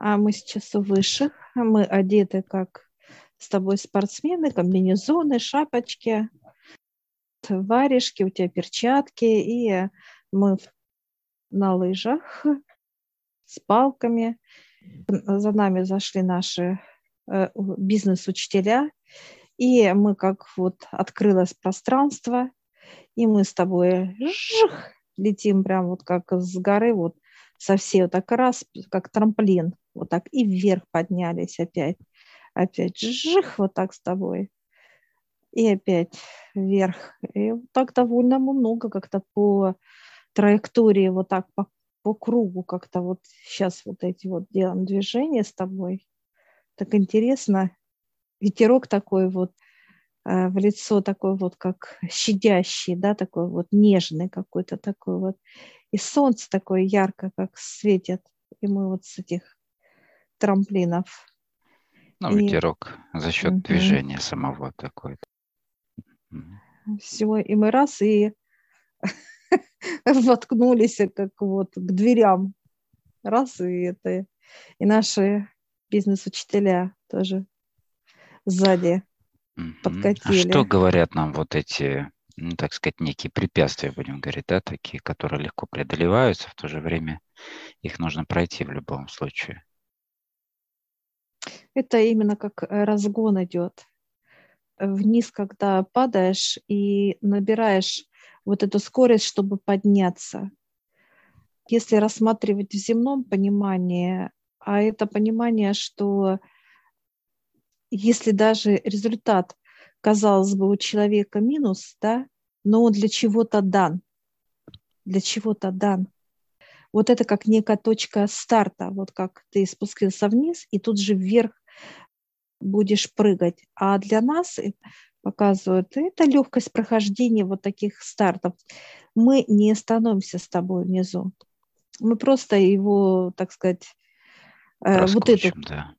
А мы сейчас высших. Мы одеты как с тобой спортсмены, комбинезоны, шапочки, варежки, у тебя перчатки, и мы на лыжах с палками. За нами зашли наши э, бизнес-учителя, и мы как вот открылось пространство, и мы с тобой жих, летим прям вот как с горы, вот со всей вот так раз, как трамплин, вот так и вверх поднялись опять. Опять жих, вот так с тобой. И опять вверх. И вот так довольно много как-то по траектории, вот так по, по кругу как-то вот сейчас вот эти вот делаем движения с тобой. Так интересно. Ветерок такой вот э, в лицо такой вот как щадящий, да, такой вот нежный какой-то такой вот. И солнце такое ярко, как светит. И мы вот с этих трамплинов. Ну, и... ветерок за счет угу. движения самого такой. Все, и мы раз и воткнулись как вот к дверям. Раз, и это и наши бизнес-учителя тоже сзади подкатили. А что говорят нам вот эти ну, так сказать, некие препятствия, будем говорить, да, такие, которые легко преодолеваются, в то же время их нужно пройти в любом случае. Это именно как э, разгон идет. Вниз, когда падаешь и набираешь вот эту скорость, чтобы подняться. Если рассматривать в земном понимании, а это понимание, что если даже результат казалось бы, у человека минус, да, но он для чего-то дан. Для чего-то дан. Вот это как некая точка старта, вот как ты спустился вниз, и тут же вверх будешь прыгать. А для нас показывают, это легкость прохождения вот таких стартов. Мы не становимся с тобой внизу. Мы просто его, так сказать, э, вот эту да.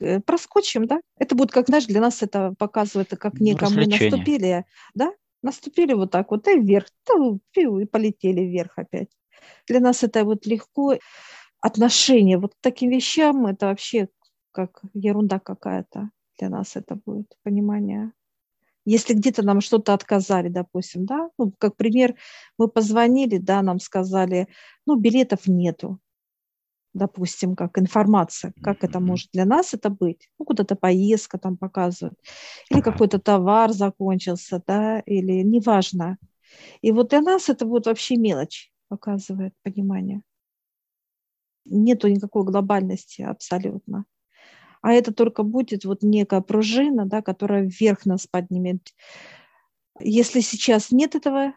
Э, проскочим, да? Это будет, как, знаешь, для нас это показывает, как ну, некому наступили, да? Наступили вот так вот и вверх, и полетели вверх опять. Для нас это вот легко. Отношение вот к таким вещам, это вообще как ерунда какая-то. Для нас это будет понимание. Если где-то нам что-то отказали, допустим, да, ну, как пример, мы позвонили, да, нам сказали, ну, билетов нету допустим, как информация, как это может для нас это быть. Ну, куда-то поездка там показывают, или какой-то товар закончился, да, или неважно. И вот для нас это будет вообще мелочь, показывает понимание. Нету никакой глобальности абсолютно. А это только будет вот некая пружина, да, которая вверх нас поднимет. Если сейчас нет этого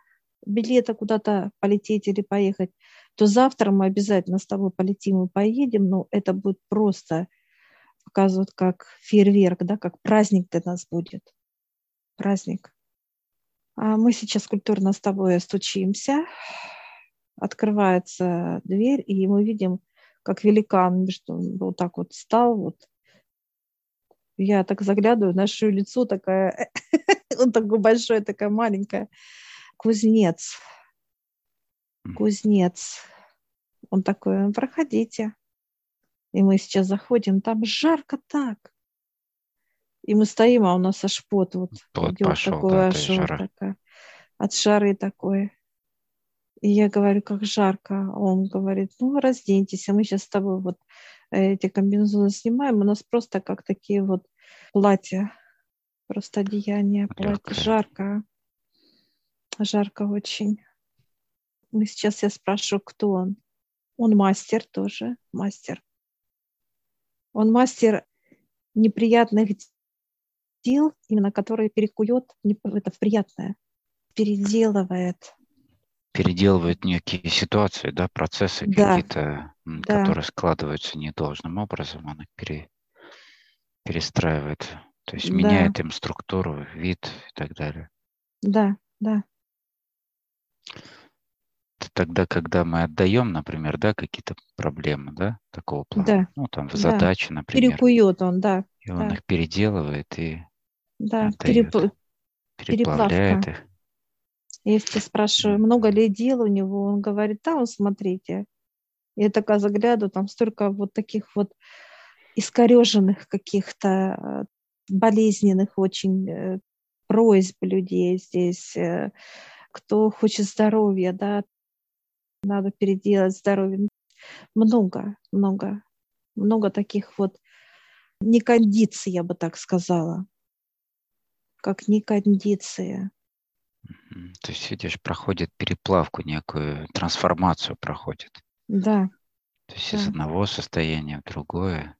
билета куда-то полететь или поехать, то завтра мы обязательно с тобой полетим и поедем, но это будет просто показывать как фейерверк, да, как праздник для нас будет. Праздник. А мы сейчас культурно с тобой стучимся, открывается дверь, и мы видим, как великан он вот так вот стал, вот. Я так заглядываю, наше лицо такое, он такой большой, такая маленькая. Кузнец, кузнец. Он такой, проходите. И мы сейчас заходим, там жарко так. И мы стоим, а у нас аж пот вот, пот идет пошел, такой, да, аж вот такая, от жары такой. И я говорю, как жарко. А он говорит, ну, разденьтесь, а мы сейчас с тобой вот эти комбинезоны снимаем. У нас просто как такие вот платья, просто одеяние, платье. Жарко. Жарко очень. Мы сейчас я спрашиваю, кто он. Он мастер тоже, мастер. Он мастер неприятных дел, именно которые перекует это в приятное, переделывает. Переделывает некие ситуации, да, процессы да. какие-то, да. которые складываются недолжным образом, она пере, перестраивает, то есть да. меняет им структуру, вид и так далее. Да, да тогда, когда мы отдаем, например, да, какие-то проблемы, да, такого плана, да. ну, там, в задачи, да. например. Перекует он, да. И он да. их переделывает и да. Перепл... переплавляет их. Если спрашиваю, много ли дел у него, он говорит, да, он смотрите, Я такая загляду, там столько вот таких вот искореженных каких-то э, болезненных очень э, просьб людей здесь. Э, кто хочет здоровья, да, надо переделать здоровье. Много, много, много таких вот некондиций, я бы так сказала, как некондиция. То есть, видишь, проходит переплавку некую, трансформацию проходит. Да. То есть да. из одного состояния в другое,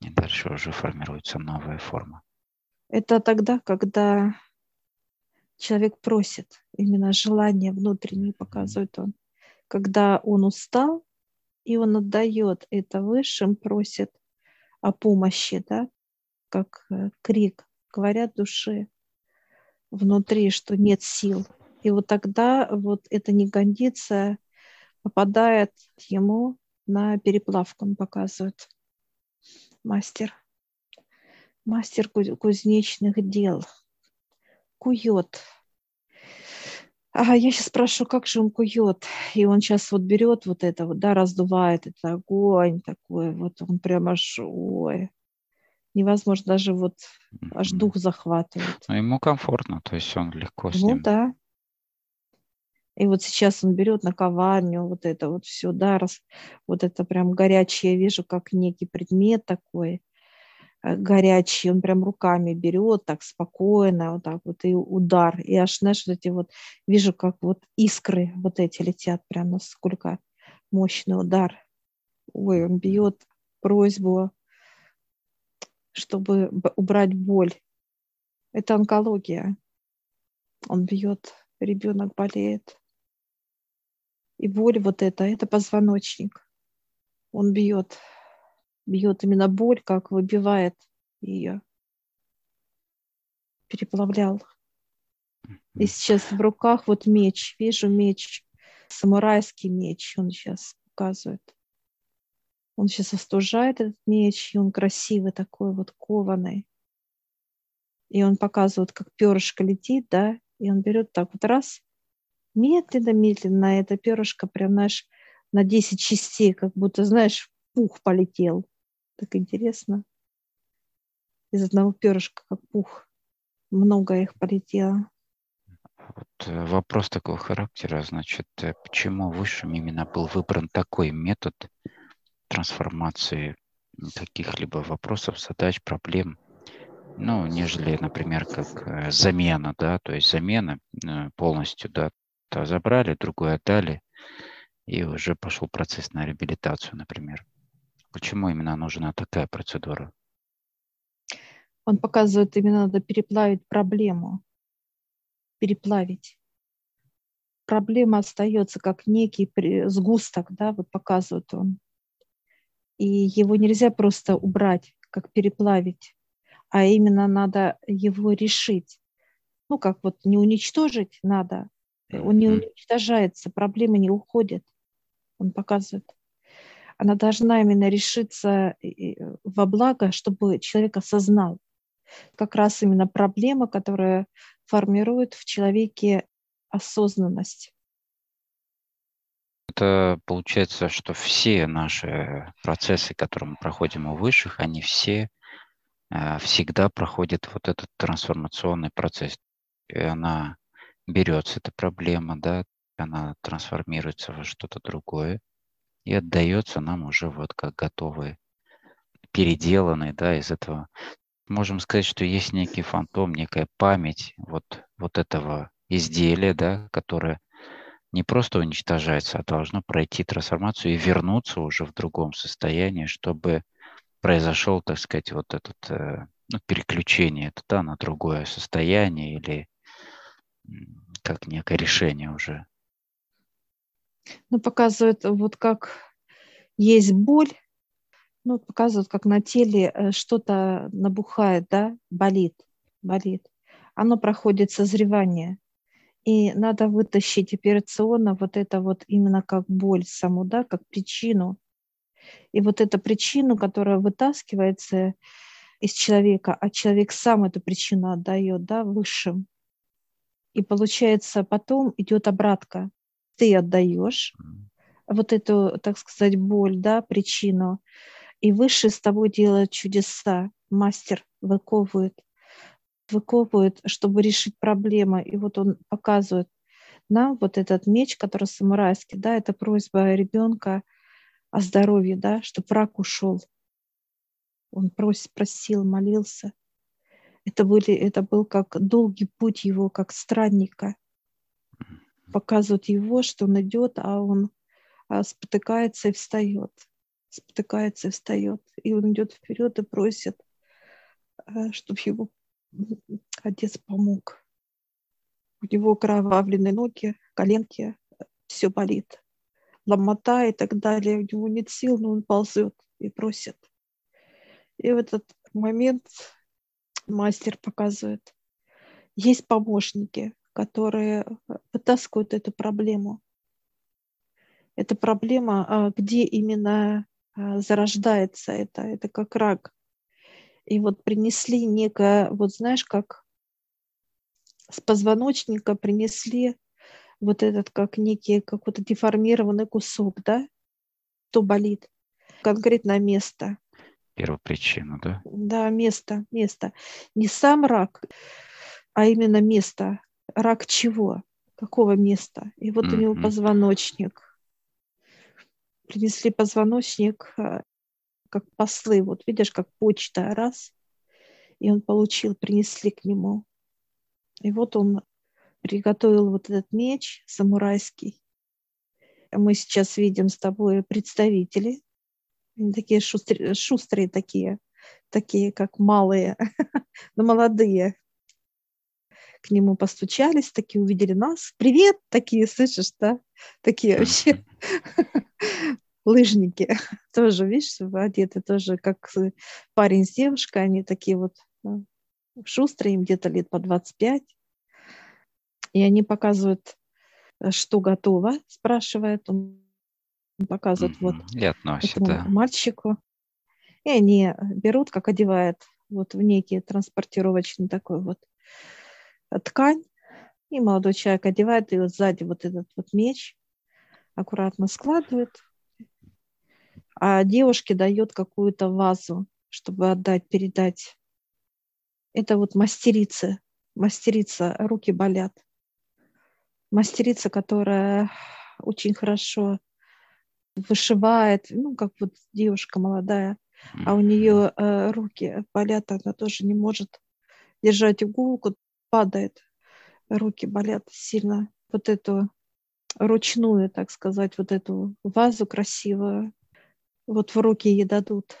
и дальше уже формируется новая форма. Это тогда, когда человек просит, именно желание внутреннее показывает он. Когда он устал, и он отдает это высшим, просит о помощи, да, как э, крик, говорят душе внутри, что нет сил. И вот тогда вот эта негондиция попадает ему на переплавку, он показывает. Мастер. Мастер кузнечных дел. Кует. А я сейчас спрашиваю, как же он кует? И он сейчас вот берет вот это вот, да, раздувает это огонь такой, вот он прям аж, ой, невозможно даже вот аж дух захватывает. Но ему комфортно, то есть он легко с ну, ним. Ну да. И вот сейчас он берет на коварню вот это вот все, да, раз, вот это прям горячее, я вижу, как некий предмет такой, Э, горячий, он прям руками берет так спокойно, вот так вот, и удар. И аж, знаешь, вот эти вот, вижу, как вот искры вот эти летят прям, насколько мощный удар. Ой, он бьет просьбу, чтобы убрать боль. Это онкология. Он бьет, ребенок болеет. И боль вот эта, это позвоночник. Он бьет бьет именно боль, как выбивает ее. Переплавлял. И сейчас в руках вот меч. Вижу меч. Самурайский меч он сейчас показывает. Он сейчас остужает этот меч, и он красивый такой вот кованый. И он показывает, как перышко летит, да, и он берет так вот раз, медленно-медленно, это перышко прям, знаешь, на 10 частей, как будто, знаешь, пух полетел. Так интересно. Из одного перышка, как пух. Много их полетело. Вот э, вопрос такого характера, значит, э, почему высшим именно был выбран такой метод трансформации каких-либо вопросов, задач, проблем, ну, нежели, например, как э, замена, да, то есть замена полностью, да, то забрали, другое отдали, и уже пошел процесс на реабилитацию, например. Почему именно нужна такая процедура? Он показывает, именно надо переплавить проблему. Переплавить. Проблема остается как некий сгусток, да, вот показывает он. И его нельзя просто убрать, как переплавить, а именно надо его решить. Ну, как вот не уничтожить надо, он не уничтожается, проблемы не уходят. Он показывает она должна именно решиться во благо, чтобы человек осознал как раз именно проблема, которая формирует в человеке осознанность. Это получается, что все наши процессы, которые мы проходим у высших, они все э, всегда проходят вот этот трансформационный процесс. И она берется, эта проблема, да, она трансформируется во что-то другое, и отдается нам уже вот как готовый, переделанный, да, из этого. Можем сказать, что есть некий фантом, некая память вот, вот этого изделия, да, которое не просто уничтожается, а должно пройти трансформацию и вернуться уже в другом состоянии, чтобы произошел, так сказать, вот этот э, ну, переключение это, да, на другое состояние или как некое решение уже ну, показывает вот как есть боль, ну, показывают, как на теле э, что-то набухает, да, болит, болит. Оно проходит созревание. И надо вытащить операционно вот это вот именно как боль саму, да, как причину. И вот эту причину, которая вытаскивается из человека, а человек сам эту причину отдает, да, высшим. И получается, потом идет обратка ты отдаешь, вот эту, так сказать, боль, да, причину. И выше с тобой делает чудеса. Мастер выковывает, выковывает, чтобы решить проблему. И вот он показывает нам вот этот меч, который самурайский, да, это просьба ребенка о здоровье, да, чтобы враг ушел. Он просил, просил, молился. Это, были, это был как долгий путь его, как странника. Показывают его, что он идет, а он а, спотыкается и встает. Спотыкается и встает. И он идет вперед и просит, а, чтобы его отец помог. У него кровавленные ноги, коленки, все болит. Ломота и так далее. У него нет сил, но он ползет и просит. И в этот момент мастер показывает. Есть помощники, которые вытаскивают эту проблему. Эта проблема, а, где именно а, зарождается это, это как рак. И вот принесли некое, вот знаешь, как с позвоночника принесли вот этот как некий какой-то деформированный кусок, да, то болит, конкретное место первопричина, да? Да, место, место. Не сам рак, а именно место. Рак чего? Какого места? И вот mm-hmm. у него позвоночник. Принесли позвоночник, а, как послы. Вот видишь, как почта, раз. И он получил, принесли к нему. И вот он приготовил вот этот меч самурайский. Мы сейчас видим с тобой представители они такие шустрые, шустрые такие, такие как малые, но молодые. К нему постучались, такие увидели нас. Привет, такие, слышишь, да? Такие вообще лыжники. Тоже, видишь, одеты тоже как парень с девушкой. Они такие вот шустрые, им где-то лет по 25. И они показывают, э, что готово, спрашивает. Он показывают вот и относят, да. мальчику. И они берут, как одевают вот в некий транспортировочный такой вот э, ткань, и молодой человек одевает, и вот сзади вот этот вот меч аккуратно складывает, а девушке дает какую-то вазу, чтобы отдать, передать. Это вот мастерица, мастерица, руки болят. Мастерица, которая очень хорошо вышивает, ну, как вот девушка молодая, а у нее э, руки болят, она тоже не может держать иголку, падает, руки болят сильно. Вот эту ручную, так сказать, вот эту вазу красивую, вот в руки ей дадут,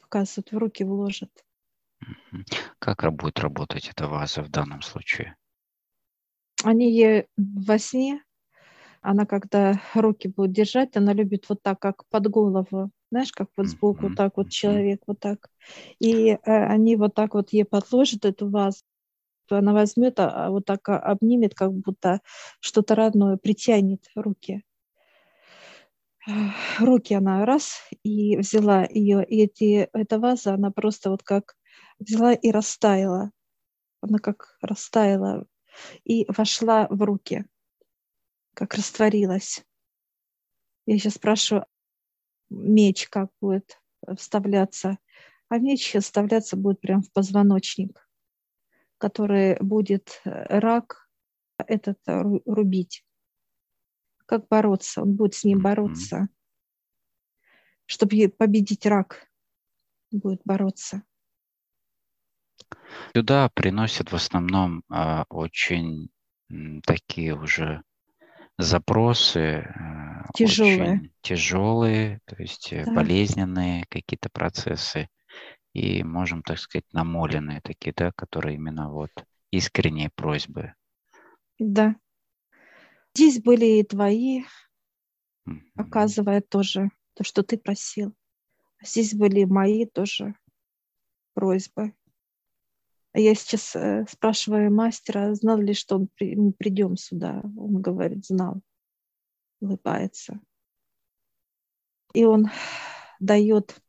показывают, в руки вложат. Как будет работать эта ваза в данном случае? Они ей во сне она когда руки будет держать, она любит вот так, как под голову, знаешь, как вот сбоку, вот так вот человек, вот так. И э, они вот так вот ей подложат эту вазу, она возьмет, а, а вот так обнимет, как будто что-то родное, притянет руки. Руки она раз и взяла ее, и эти, эта ваза, она просто вот как взяла и растаяла. Она как растаяла и вошла в руки как растворилась. Я сейчас спрашиваю, меч как будет вставляться. А меч вставляться будет прямо в позвоночник, который будет э, рак этот рубить. Как бороться? Он будет с ним бороться. Чтобы победить рак, будет бороться. Сюда приносят в основном а, очень такие уже запросы тяжелые, очень тяжелые, то есть э, да. болезненные какие-то процессы и можем, так сказать, намоленные такие, да, которые именно вот искренние просьбы. Да. Здесь были и твои, оказывая тоже то, что ты просил. Здесь были мои тоже просьбы. Я сейчас э, спрашиваю мастера, знал ли, что он при, мы придем сюда. Он говорит, знал, улыбается. И он дает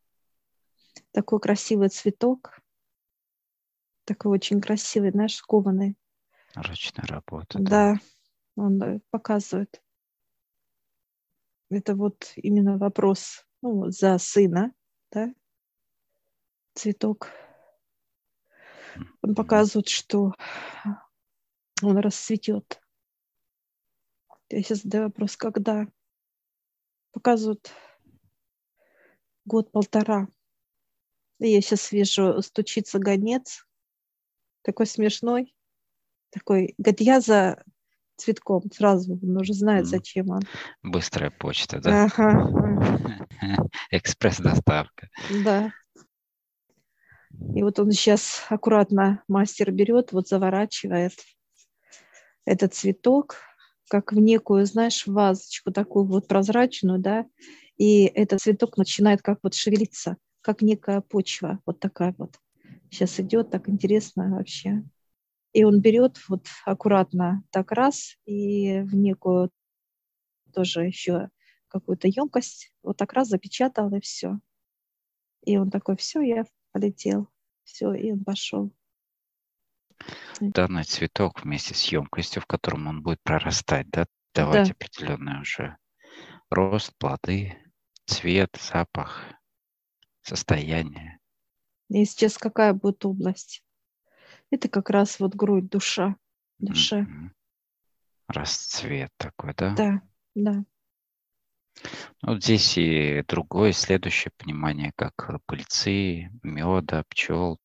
такой красивый цветок, такой очень красивый, знаешь, кованый. Ручная работа. Да, да он э, показывает. это вот именно вопрос ну, за сына, да, цветок. Он показывает, что он расцветет. Я сейчас задаю вопрос, когда? Показывают год-полтора. Я сейчас вижу, стучится гонец, такой смешной, такой, говорит, я за цветком сразу, он уже знает, зачем он. Быстрая почта, да? Ага. Экспресс-доставка. Да. И вот он сейчас аккуратно мастер берет, вот заворачивает этот цветок, как в некую, знаешь, вазочку такую вот прозрачную, да, и этот цветок начинает как вот шевелиться, как некая почва, вот такая вот. Сейчас идет, так интересно вообще. И он берет вот аккуратно так раз и в некую тоже еще какую-то емкость вот так раз запечатал и все. И он такой, все, я полетел, все, и он пошел. Данный цветок вместе с емкостью, в котором он будет прорастать, да, давать да. определенный уже рост, плоды, цвет, запах, состояние. И сейчас какая будет область? Это как раз вот грудь, душа, душа. Mm-hmm. Расцвет такой, да? Да, да. Ну, вот здесь и другое, следующее понимание, как пыльцы, меда, пчел,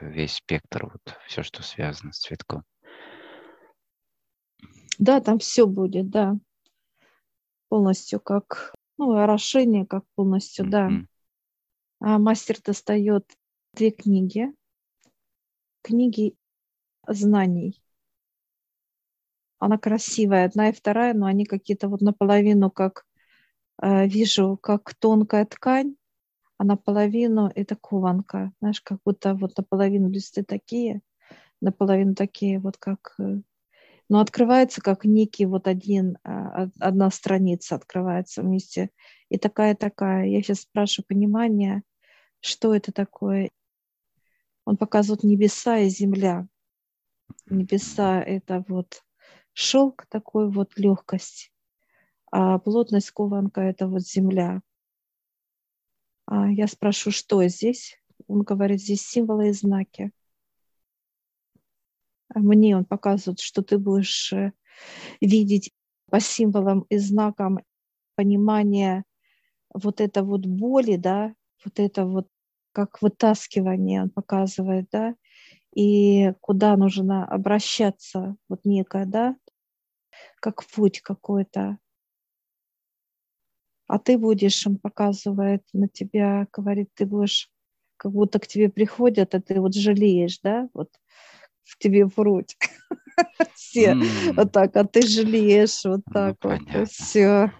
весь спектр, вот все, что связано с цветком. Да, там все будет, да. Полностью как, ну, орошение как полностью, mm-hmm. да. А мастер достает две книги. Книги знаний. Она красивая, одна и вторая, но они какие-то вот наполовину как, э, вижу, как тонкая ткань, а наполовину это кованка. Знаешь, как будто вот наполовину листы такие, наполовину такие вот как... Э, но открывается как некий вот один, а, одна страница открывается вместе. И такая-такая. Я сейчас спрашиваю понимание, что это такое. Он показывает небеса и земля. Небеса — это вот шелк такой вот легкость, а плотность кованка — это вот земля. А я спрошу, что здесь? Он говорит, здесь символы и знаки. А мне он показывает, что ты будешь э, видеть по символам и знакам понимание вот это вот боли, да, вот это вот как вытаскивание он показывает, да, и куда нужно обращаться, вот некое, да, как путь какой-то, а ты будешь, он показывает на тебя, говорит, ты будешь, как будто к тебе приходят, а ты вот жалеешь, да, вот в тебе вруть. Все вот так, а ты жалеешь вот ну, так вот, все.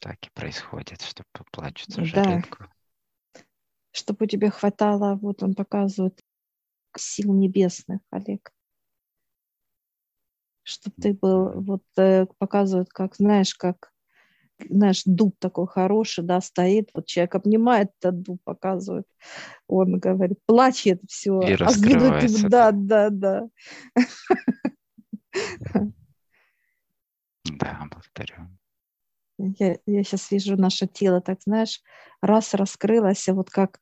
Так и происходит, что поплачется жалетку. Чтобы у тебя хватало, вот он показывает, сил небесных, Олег. Чтобы ты был, вот э, показывает, как, знаешь, как знаешь, дуб такой хороший, да, стоит, вот человек обнимает этот дуб, показывает, он говорит, плачет, все, И а раскрывается. Да, да, да. Да, благодарю. Я, я сейчас вижу наше тело, так знаешь, раз раскрылось, вот как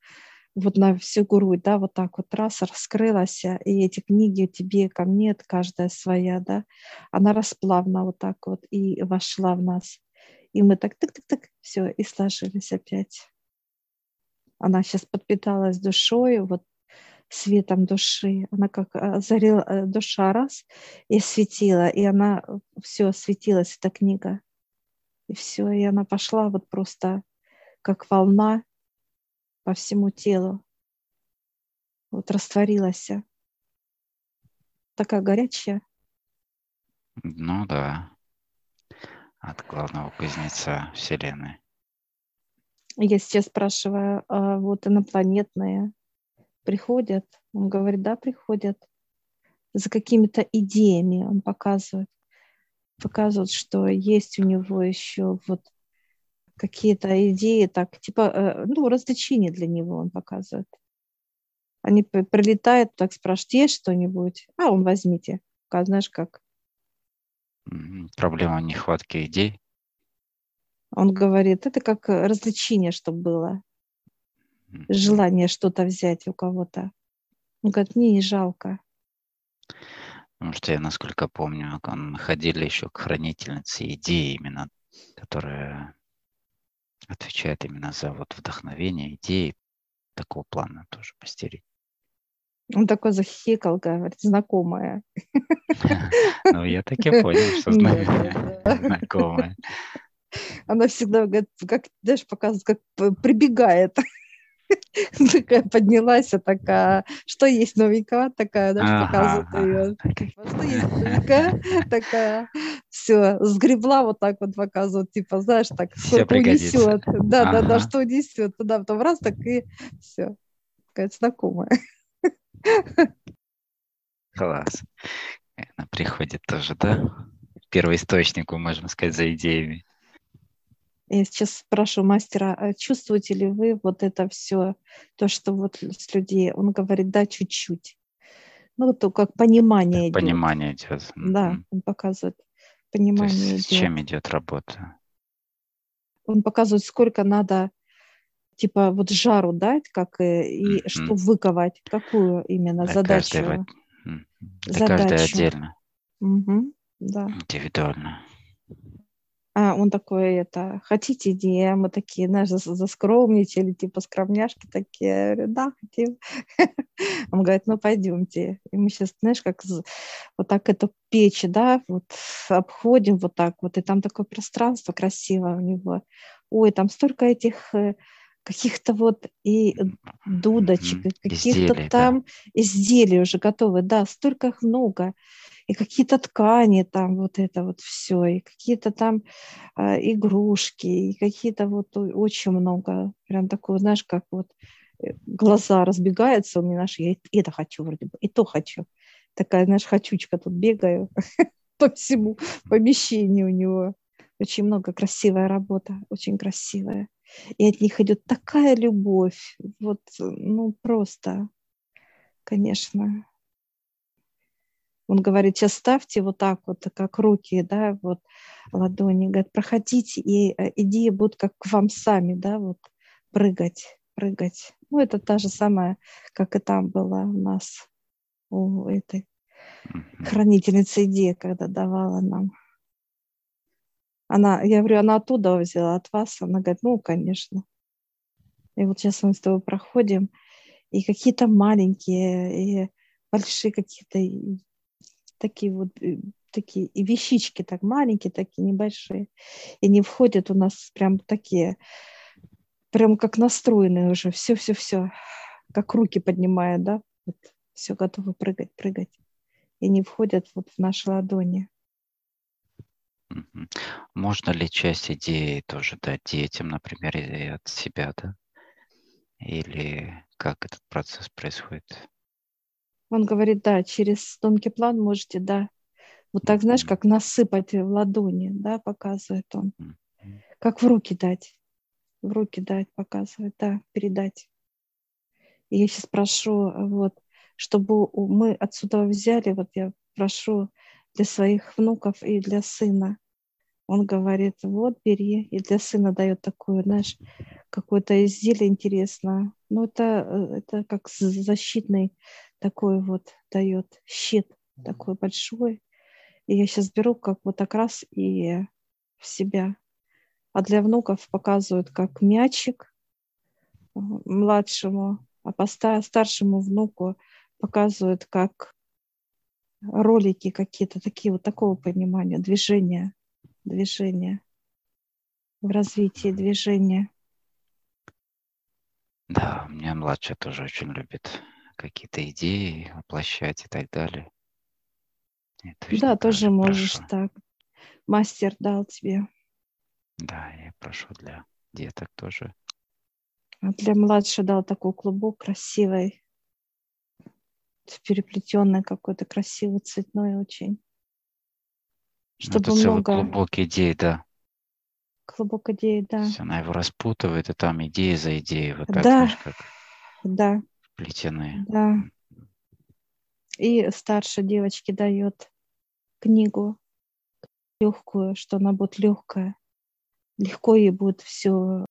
вот на всю грудь, да, вот так вот раз раскрылась, и эти книги тебе, ко мне, каждая своя, да, она расплавна вот так вот и вошла в нас. И мы так тык-тык-тык, все, и сложились опять. Она сейчас подпиталась душой, вот светом души. Она как озарила э, душа раз и светила, и она все светилась, эта книга. И все, и она пошла вот просто как волна по всему телу. Вот растворилась. Такая горячая. Ну да от главного кузнеца Вселенной. Я сейчас спрашиваю, а вот инопланетные приходят? Он говорит, да, приходят. За какими-то идеями он показывает. Показывает, что есть у него еще вот какие-то идеи, так, типа, э, ну, развлечения для него он показывает. Они прилетают, так спрашивают, есть что-нибудь? А, он возьмите. Знаешь, как Проблема нехватки идей. Он говорит, это как развлечение, чтобы было. Желание что-то взять у кого-то. Он говорит, мне не жалко. Потому что я, насколько помню, мы ходили еще к хранительнице идеи именно, которая отвечает именно за вот вдохновение, идеи такого плана тоже постерить. Он такой захихикал, говорит, знакомая. Ну, я так и понял, что знакомая. Она всегда, говорит, как, знаешь, показывает, как прибегает. такая поднялась, а такая, что есть новенького, такая, ага. показывает ее. Типа, что есть новенького, такая, все, сгребла вот так вот показывает, типа, знаешь, так, все унесет. Да, да, да, что унесет. Туда потом раз, так и все. Такая знакомая. Класс. Она приходит тоже, да? Первоисточнику, можно сказать, за идеями. Я сейчас спрашиваю мастера, а чувствуете ли вы вот это все, то, что вот с людей? Он говорит, да, чуть-чуть. Ну, вот как понимание идет. Понимание идет. Да, он показывает понимание то есть идет. С чем идет работа? Он показывает, сколько надо типа вот жару дать, как и, и mm-hmm. что выковать, какую именно для задачу. Каждого, для задачу. каждой отдельно. Угу, да. Индивидуально. А он такой, это, хотите идеи? Мы такие, знаешь, заскромничали, типа скромняшки такие. Я говорю, да, хотим. Он говорит, ну пойдемте. И мы сейчас, знаешь, как вот так эту печь, да, вот обходим вот так вот, и там такое пространство красивое у него. Ой, там столько этих э, каких-то вот и дудочек, и каких-то там да. изделий уже готовы. Да, столько их много и какие-то ткани там, вот это вот все, и какие-то там э, игрушки, и какие-то вот очень много, прям такое, знаешь, как вот э, глаза разбегаются у меня наши, я это хочу вроде бы, и то хочу. Такая, знаешь, хочучка тут бегаю по всему помещению у него. Очень много красивая работа, очень красивая. И от них идет такая любовь, вот, ну, просто, конечно, он говорит, сейчас ставьте вот так вот, как руки, да, вот ладони, говорит, проходите, и э, идеи будут как к вам сами, да, вот прыгать, прыгать. Ну, это та же самая, как и там была у нас, у этой хранительницы идеи, когда давала нам. Она, я говорю, она оттуда взяла, от вас. Она говорит, ну, конечно. И вот сейчас мы с тобой проходим, и какие-то маленькие, и большие какие-то такие вот э, такие и вещички так маленькие, такие небольшие, и не входят у нас прям такие, прям как настроенные уже, все-все-все, как руки поднимают, да, вот все готовы прыгать, прыгать, и не входят вот в наши ладони. Можно ли часть идеи тоже дать детям, например, от себя, да? Или как этот процесс происходит? Он говорит, да, через тонкий план можете, да. Вот так, знаешь, как насыпать в ладони, да, показывает он. Как в руки дать. В руки дать, показывает, да, передать. И я сейчас прошу, вот, чтобы мы отсюда взяли, вот я прошу для своих внуков и для сына. Он говорит, вот, бери. И для сына дает такое, знаешь, какое-то изделие интересное. Ну, это, э, это как защитный такой вот дает щит такой большой. И я сейчас беру как вот так раз и в себя. А для внуков показывают как мячик э, младшему, а по старшему внуку показывают как ролики какие-то такие вот такого понимания, движения, движения в развитии движения. Да, у меня младшая тоже очень любит какие-то идеи воплощать и так далее. Да, тоже можешь прошу. так. Мастер дал тебе. Да, я прошу для деток тоже. А для младшего дал такой клубок красивый, переплетенный какой-то красивый, цветной очень. Ну, Чтобы ну, это много... клубок идей, да. Клубок идей, да. Она его распутывает, и там идеи за идеей. Вот так, да, знаешь, как... да плетеные. Да. И старшей девочке дает книгу легкую, что она будет легкая легко ей будет все.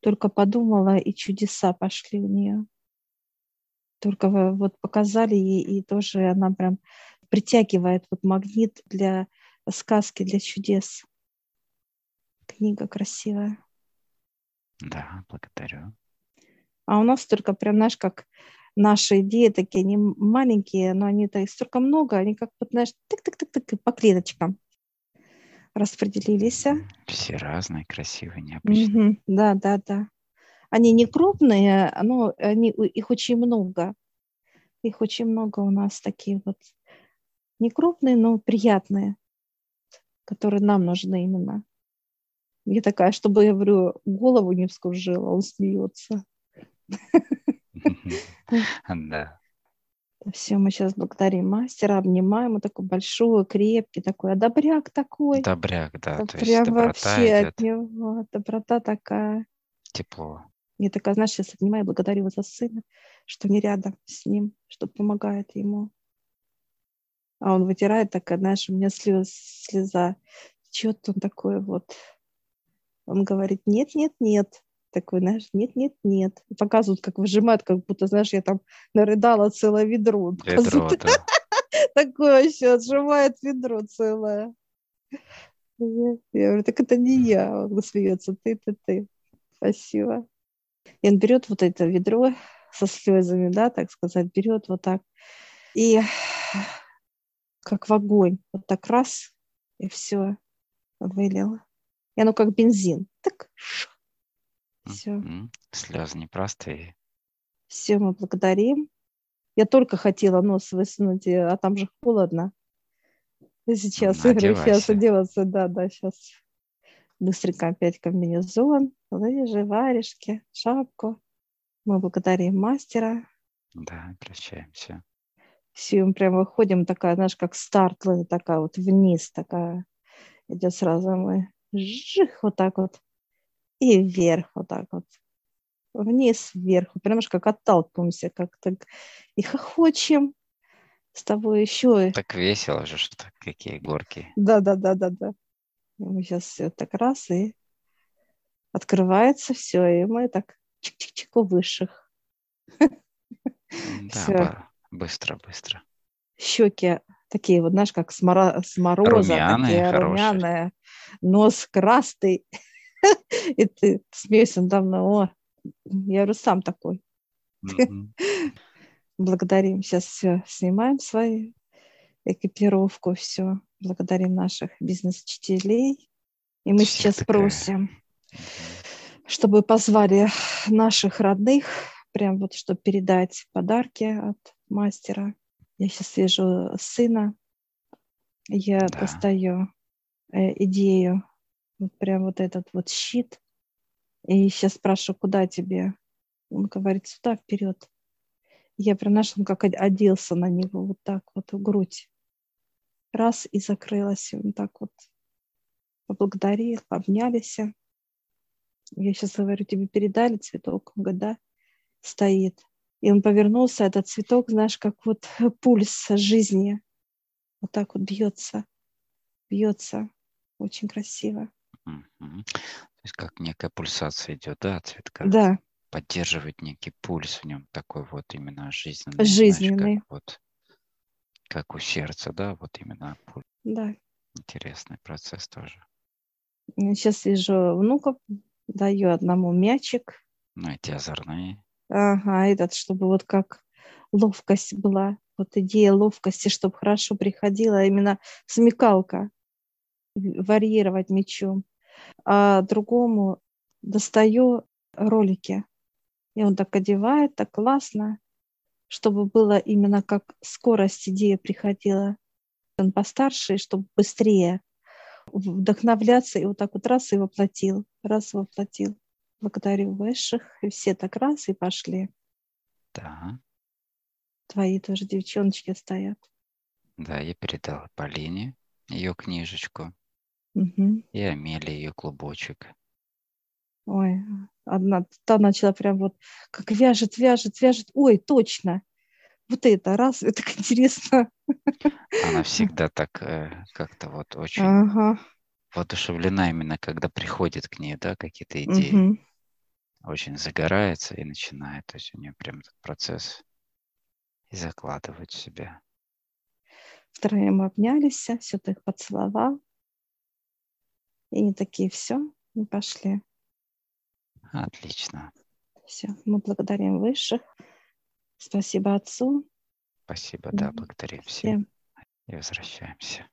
Только подумала, и чудеса пошли у нее. Только вот показали ей, и тоже она прям притягивает вот магнит для сказки, для чудес. Книга красивая. Да, благодарю. А у нас только прям, знаешь, как наши идеи такие, они маленькие, но они то столько много, они как вот, знаешь, тык-тык-тык-тык по клеточкам распределились. Все разные, красивые, необычные. Угу, да, да, да. Они не крупные, но они, их очень много. Их очень много у нас такие вот не крупные, но приятные, которые нам нужны именно. Я такая, чтобы, я говорю, голову не вскружила, он смеется. Да. Все, мы сейчас благодарим мастера, обнимаем, он такой большой, крепкий такой, а добряк такой. Добряк, да. То прям вообще идет. от него, доброта такая. Тепло. Я такая, знаешь, сейчас обнимаю, благодарю его за сына, что не рядом с ним, что помогает ему. А он вытирает, такая, знаешь, у меня слез, слеза. Чего-то он такой вот. Он говорит, нет, нет, нет. Такой, знаешь, нет, нет, нет. Показывают, как выжимают, как будто, знаешь, я там нарыдала целое ведро. Ведро, да. Такое вообще отжимает ведро целое. Я говорю, так это не я. Он смеется, ты, ты, ты. Спасибо. И он берет вот это ведро со слезами, да, так сказать, берет вот так. И как в огонь. Вот так раз, и все, вылил. И оно как бензин. Так, все. Слезы непростые. Все, мы благодарим. Я только хотела нос высунуть, а там же холодно. Сейчас, ну, говорю, сейчас одеваться, да, да, сейчас быстренько опять комбинезон, лыжи, варежки, шапку. Мы благодарим мастера. Да, прощаемся. Все, мы прям выходим, такая, знаешь, как старт, такая вот вниз, такая идет сразу мы жих вот так вот и вверх вот так вот. Вниз, вверх. Понимаешь, как отталкиваемся, как так и хохочем с тобой еще. Так весело же, что какие горки. Да, да, да, да, да. Мы сейчас все так раз и открывается все, и мы так чик-чик-чик у высших. Да, быстро, быстро. Щеки такие вот, знаешь, как с, мора... с мороза, румяные, такие румяные, нос красный. И ты смеешься давно, о, я говорю, сам такой. Благодарим. Сейчас все снимаем свою экипировку, все. Благодарим наших бизнес-учителей. И мы сейчас просим, чтобы позвали наших родных, прям вот, чтобы передать подарки от мастера. Я сейчас вижу сына, я да. достаю э, идею, прям вот этот вот щит, и сейчас спрашиваю, куда тебе? Он говорит, сюда, вперед. Я прям, знаешь, он как оделся на него, вот так вот, в грудь. Раз и закрылась, он так вот поблагодарил, обнялись. Я сейчас говорю, тебе передали цветок? Он говорит, да, стоит. И он повернулся, этот цветок, знаешь, как вот пульс жизни. Вот так вот бьется, бьется. Очень красиво. То есть как некая пульсация идет, да, цветка? Да. Поддерживает некий пульс в нем, такой вот именно жизненный. Знаешь, как, вот, как у сердца, да, вот именно пульс. Да. Интересный процесс тоже. Сейчас вижу внуков, даю одному мячик. Ну, эти озорные. Ага, этот, чтобы вот как ловкость была, вот идея ловкости, чтобы хорошо приходила, именно смекалка, варьировать мечом. А другому достаю ролики. И он так одевает, так классно, чтобы было именно как скорость идея приходила. Он постарше, чтобы быстрее вдохновляться, и вот так вот раз и воплотил, раз воплотил. Благодарю высших, и все так раз и пошли. Да. Твои тоже девчоночки стоят. Да, я передала Полине ее книжечку. Угу. И Амеле ее клубочек. Ой, одна, та начала прям вот, как вяжет, вяжет, вяжет. Ой, точно. Вот это раз, это так интересно. Она всегда так э, как-то вот очень ага. воодушевлена именно, когда приходит к ней, да, какие-то идеи. Угу. Очень загорается и начинает. То есть у нее прям этот процесс и закладывает в себя. Втроем обнялись, все ты их поцеловал. И они такие, все, мы пошли. Отлично. Все, мы благодарим высших. Спасибо отцу. Спасибо, да, благодарим всем. всем. И возвращаемся.